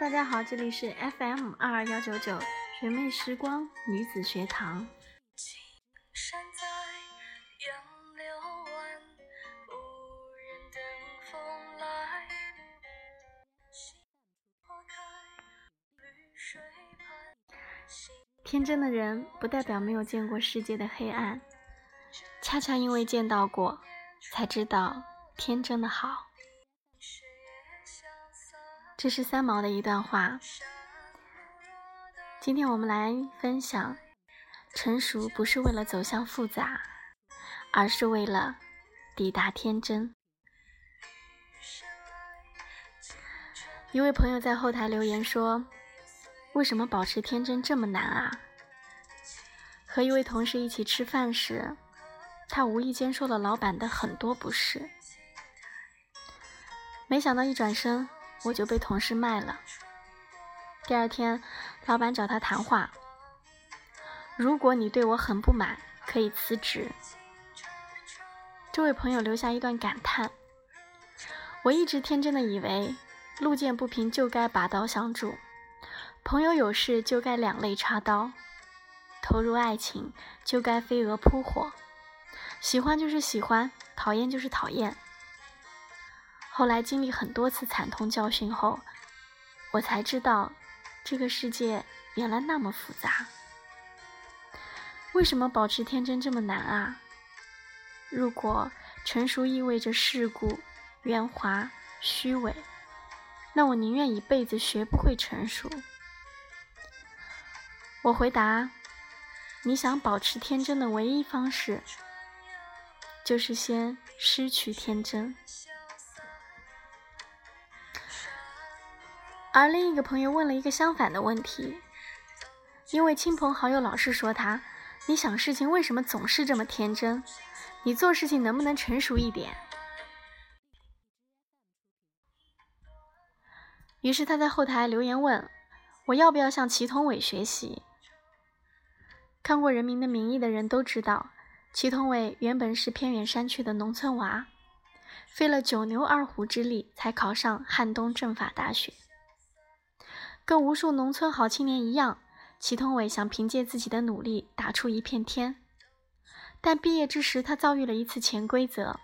大家好，这里是 FM 二二幺九九学妹时光女子学堂。天真的人不代表没有见过世界的黑暗，恰恰因为见到过，才知道天真的好。这是三毛的一段话。今天我们来分享：成熟不是为了走向复杂，而是为了抵达天真。一位朋友在后台留言说：“为什么保持天真这么难啊？”和一位同事一起吃饭时，他无意间说了老板的很多不是，没想到一转身。我就被同事卖了。第二天，老板找他谈话。如果你对我很不满，可以辞职。这位朋友留下一段感叹：我一直天真的以为，路见不平就该拔刀相助，朋友有事就该两肋插刀，投入爱情就该飞蛾扑火，喜欢就是喜欢，讨厌就是讨厌。后来经历很多次惨痛教训后，我才知道，这个世界原来那么复杂。为什么保持天真这么难啊？如果成熟意味着世故、圆滑、虚伪，那我宁愿一辈子学不会成熟。我回答：你想保持天真的唯一方式，就是先失去天真。而另一个朋友问了一个相反的问题，因为亲朋好友老是说他：“你想事情为什么总是这么天真？你做事情能不能成熟一点？”于是他在后台留言问：“我要不要向祁同伟学习？”看过《人民的名义》的人都知道，祁同伟原本是偏远山区的农村娃，费了九牛二虎之力才考上汉东政法大学。跟无数农村好青年一样，祁同伟想凭借自己的努力打出一片天。但毕业之时，他遭遇了一次潜规则，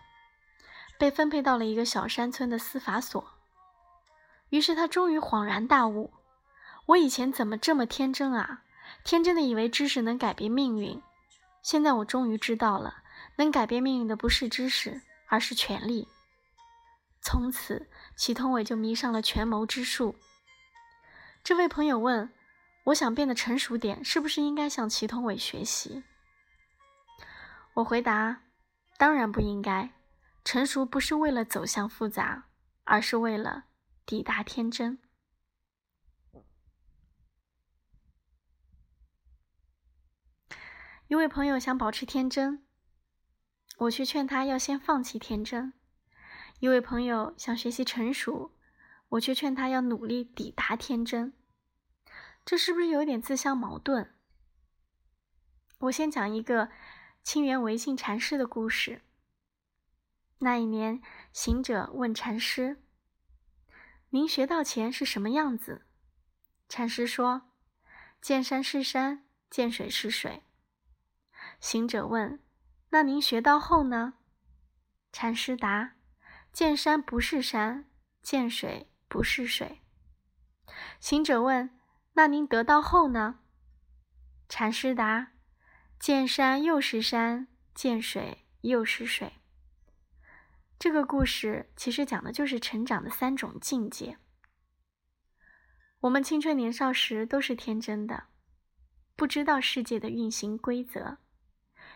被分配到了一个小山村的司法所。于是他终于恍然大悟：我以前怎么这么天真啊？天真的以为知识能改变命运。现在我终于知道了，能改变命运的不是知识，而是权力。从此，祁同伟就迷上了权谋之术。这位朋友问：“我想变得成熟点，是不是应该向祁同伟学习？”我回答：“当然不应该。成熟不是为了走向复杂，而是为了抵达天真。”一位朋友想保持天真，我去劝他要先放弃天真；一位朋友想学习成熟，我却劝他要努力抵达天真。这是不是有点自相矛盾？我先讲一个清源维信禅师的故事。那一年，行者问禅师：“您学道前是什么样子？”禅师说：“见山是山，见水是水。”行者问：“那您学到后呢？”禅师答：“见山不是山，见水不是水。”行者问。那您得到后呢？禅师答：“见山又是山，见水又是水。”这个故事其实讲的就是成长的三种境界。我们青春年少时都是天真的，不知道世界的运行规则，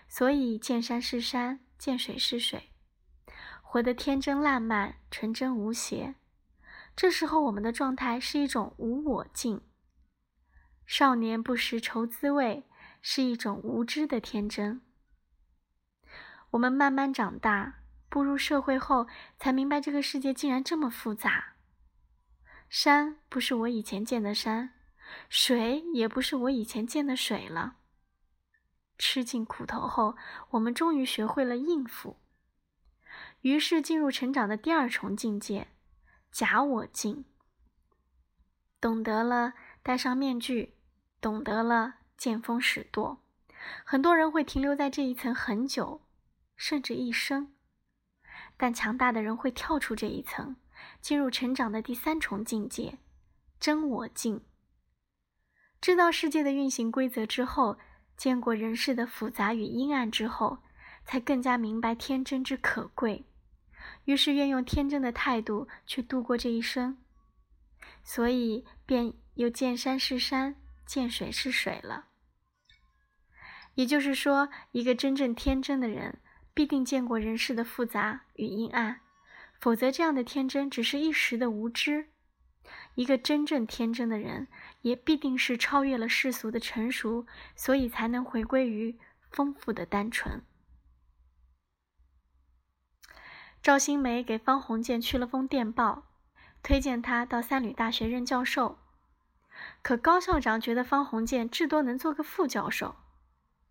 所以见山是山，见水是水，活得天真烂漫、纯真无邪。这时候我们的状态是一种无我境。少年不识愁滋味，是一种无知的天真。我们慢慢长大，步入社会后，才明白这个世界竟然这么复杂。山不是我以前见的山，水也不是我以前见的水了。吃尽苦头后，我们终于学会了应付，于是进入成长的第二重境界——假我境。懂得了戴上面具，懂得了见风使舵。很多人会停留在这一层很久，甚至一生。但强大的人会跳出这一层，进入成长的第三重境界——真我境。知道世界的运行规则之后，见过人世的复杂与阴暗之后，才更加明白天真之可贵。于是愿用天真的态度去度过这一生，所以便又见山是山，见水是水了。也就是说，一个真正天真的人，必定见过人世的复杂与阴暗，否则这样的天真只是一时的无知。一个真正天真的人，也必定是超越了世俗的成熟，所以才能回归于丰富的单纯。赵新梅给方鸿渐去了封电报，推荐他到三旅大学任教授。可高校长觉得方鸿渐至多能做个副教授，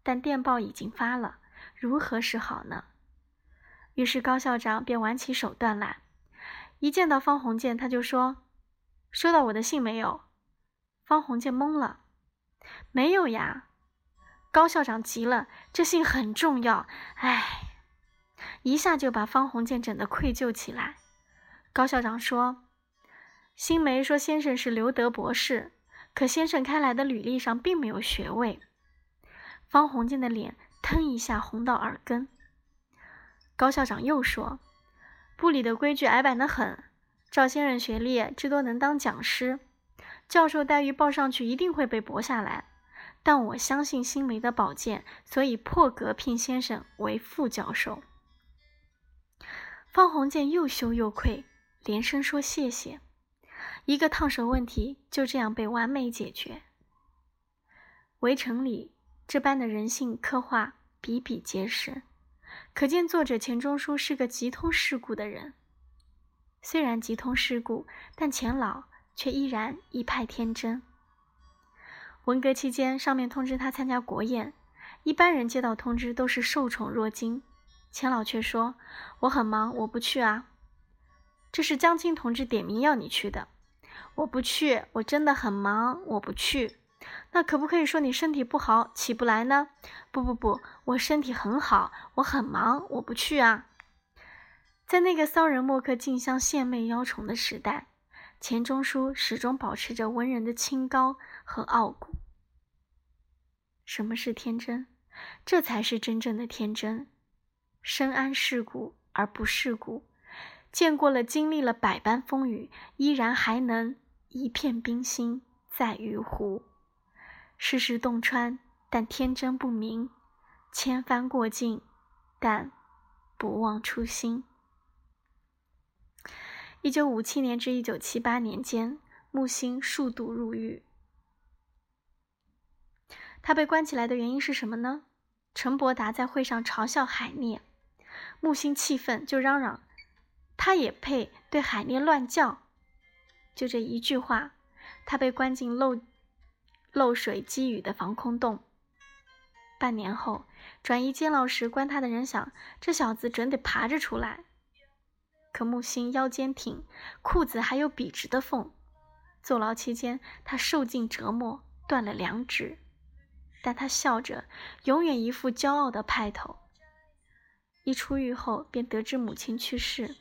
但电报已经发了，如何是好呢？于是高校长便玩起手段来，一见到方鸿渐，他就说。收到我的信没有？方鸿渐懵了，没有呀。高校长急了，这信很重要，哎，一下就把方鸿渐整得愧疚起来。高校长说：“新梅说先生是留德博士，可先生开来的履历上并没有学位。”方鸿渐的脸腾一下红到耳根。高校长又说：“部里的规矩矮板得很。”赵先生学历至多能当讲师，教授待遇报上去一定会被驳下来。但我相信新梅的宝剑，所以破格聘先生为副教授。方鸿渐又羞又愧，连声说谢谢。一个烫手问题就这样被完美解决。围城里这般的人性刻画比比皆是，可见作者钱钟书是个极通世故的人。虽然极通世故，但钱老却依然一派天真。文革期间，上面通知他参加国宴，一般人接到通知都是受宠若惊，钱老却说：“我很忙，我不去啊。”这是江青同志点名要你去的，我不去，我真的很忙，我不去。那可不可以说你身体不好，起不来呢？不不不，我身体很好，我很忙，我不去啊。在那个骚人墨客竞相献媚邀宠的时代，钱钟书始终保持着文人的清高和傲骨。什么是天真？这才是真正的天真。深谙世故而不世故，见过了、经历了百般风雨，依然还能一片冰心在玉壶。世事洞穿，但天真不明；千帆过尽，但不忘初心。一九五七年至一九七八年间，木心数度入狱。他被关起来的原因是什么呢？陈伯达在会上嘲笑海涅，木心气愤就嚷嚷：“他也配对海涅乱叫？”就这一句话，他被关进漏漏水积雨的防空洞。半年后，转移监牢时，关他的人想：这小子准得爬着出来。可木心腰间挺，裤子还有笔直的缝。坐牢期间，他受尽折磨，断了两指，但他笑着，永远一副骄傲的派头。一出狱后，便得知母亲去世，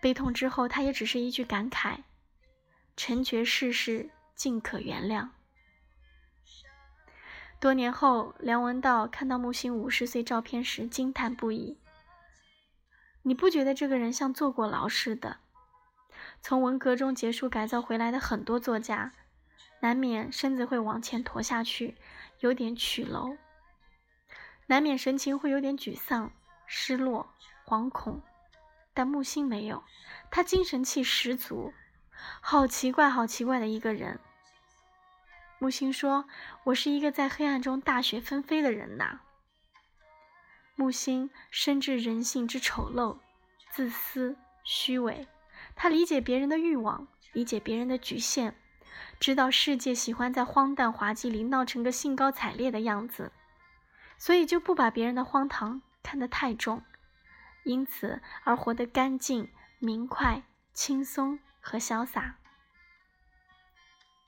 悲痛之后，他也只是一句感慨：“成绝世事，尽可原谅。”多年后，梁文道看到木心五十岁照片时，惊叹不已。你不觉得这个人像坐过牢似的？从文革中结束改造回来的很多作家，难免身子会往前驼下去，有点曲楼；难免神情会有点沮丧、失落、惶恐。但木星没有，他精神气十足，好奇怪、好奇怪的一个人。木星说：“我是一个在黑暗中大雪纷飞的人呐。”木星深知人性之丑陋、自私、虚伪，他理解别人的欲望，理解别人的局限，知道世界喜欢在荒诞滑稽里闹成个兴高采烈的样子，所以就不把别人的荒唐看得太重，因此而活得干净、明快、轻松和潇洒。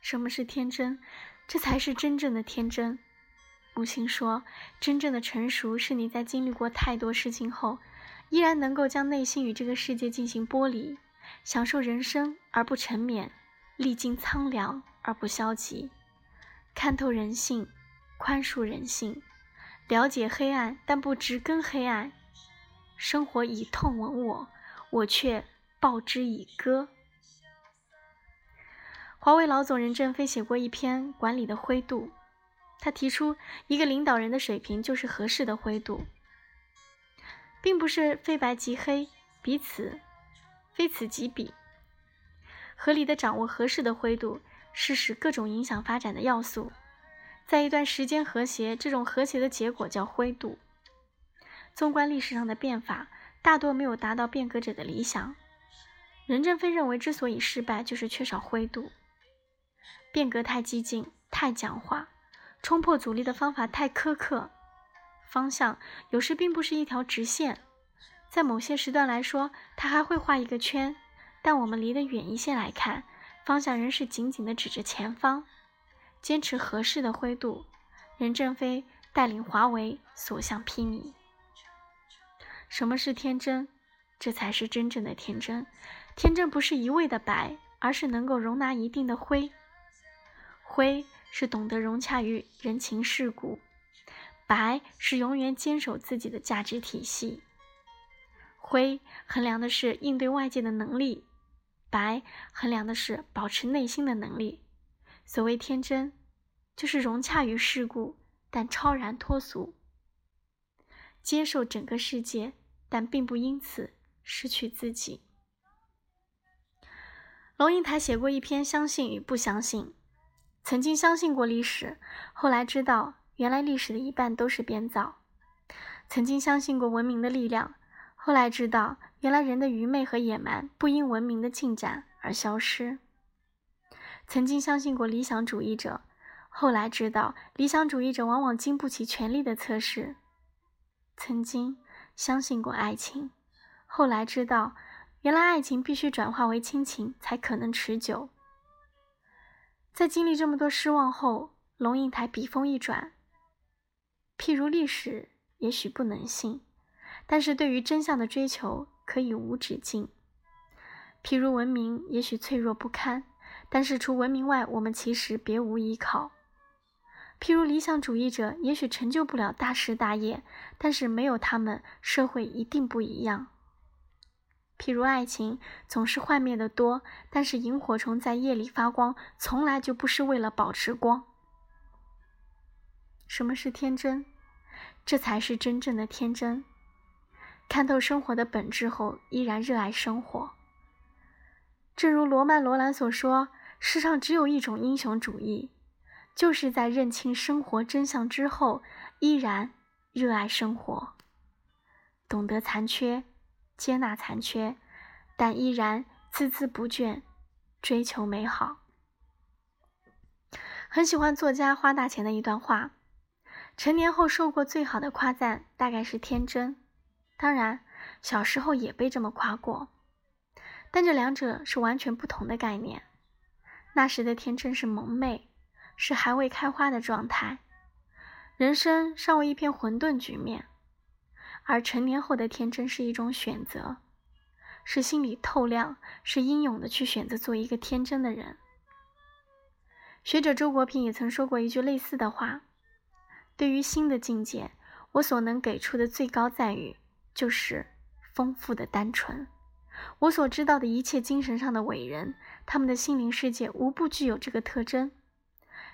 什么是天真？这才是真正的天真。母亲说：“真正的成熟是你在经历过太多事情后，依然能够将内心与这个世界进行剥离，享受人生而不沉湎，历经苍凉而不消极，看透人性，宽恕人性，了解黑暗但不直根黑暗。生活以痛吻我，我却报之以歌。”华为老总任正非写过一篇《管理的灰度》。他提出，一个领导人的水平就是合适的灰度，并不是非白即黑，彼此非此即彼。合理的掌握合适的灰度，是使各种影响发展的要素在一段时间和谐。这种和谐的结果叫灰度。纵观历史上的变法，大多没有达到变革者的理想。任正非认为，之所以失败，就是缺少灰度。变革太激进，太僵化。冲破阻力的方法太苛刻，方向有时并不是一条直线，在某些时段来说，它还会画一个圈，但我们离得远一些来看，方向仍是紧紧地指着前方。坚持合适的灰度，任正非带领华为所向披靡。什么是天真？这才是真正的天真。天真不是一味的白，而是能够容纳一定的灰。灰。是懂得融洽于人情世故，白是永远坚守自己的价值体系，灰衡量的是应对外界的能力，白衡量的是保持内心的能力。所谓天真，就是融洽于世故，但超然脱俗，接受整个世界，但并不因此失去自己。龙应台写过一篇《相信与不相信》。曾经相信过历史，后来知道原来历史的一半都是编造；曾经相信过文明的力量，后来知道原来人的愚昧和野蛮不因文明的进展而消失；曾经相信过理想主义者，后来知道理想主义者往往经不起权力的测试；曾经相信过爱情，后来知道原来爱情必须转化为亲情才可能持久。在经历这么多失望后，龙应台笔锋一转。譬如历史也许不能信，但是对于真相的追求可以无止境；譬如文明也许脆弱不堪，但是除文明外，我们其实别无依靠；譬如理想主义者也许成就不了大事大业，但是没有他们，社会一定不一样。譬如爱情总是幻灭的多，但是萤火虫在夜里发光，从来就不是为了保持光。什么是天真？这才是真正的天真。看透生活的本质后，依然热爱生活。正如罗曼·罗兰所说：“世上只有一种英雄主义，就是在认清生活真相之后，依然热爱生活，懂得残缺。”接纳残缺，但依然孜孜不倦追求美好。很喜欢作家花大钱的一段话：成年后受过最好的夸赞，大概是天真。当然，小时候也被这么夸过，但这两者是完全不同的概念。那时的天真是蒙昧，是还未开花的状态，人生尚未一片混沌局面。而成年后的天真是一种选择，是心里透亮，是英勇的去选择做一个天真的人。学者周国平也曾说过一句类似的话：“对于新的境界，我所能给出的最高赞誉，就是丰富的单纯。我所知道的一切精神上的伟人，他们的心灵世界无不具有这个特征。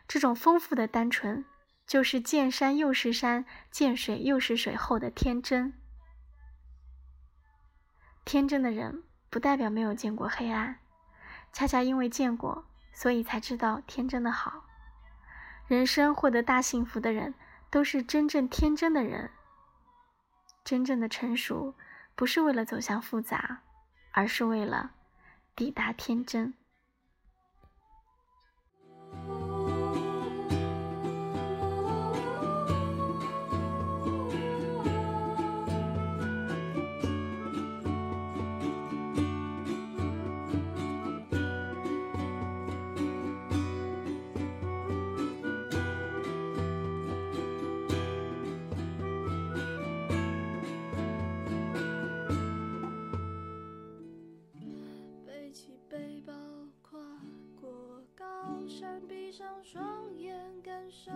这种丰富的单纯。”就是见山又是山，见水又是水后的天真。天真的人不代表没有见过黑暗，恰恰因为见过，所以才知道天真的好。人生获得大幸福的人，都是真正天真的人。真正的成熟，不是为了走向复杂，而是为了抵达天真。上双眼，感受。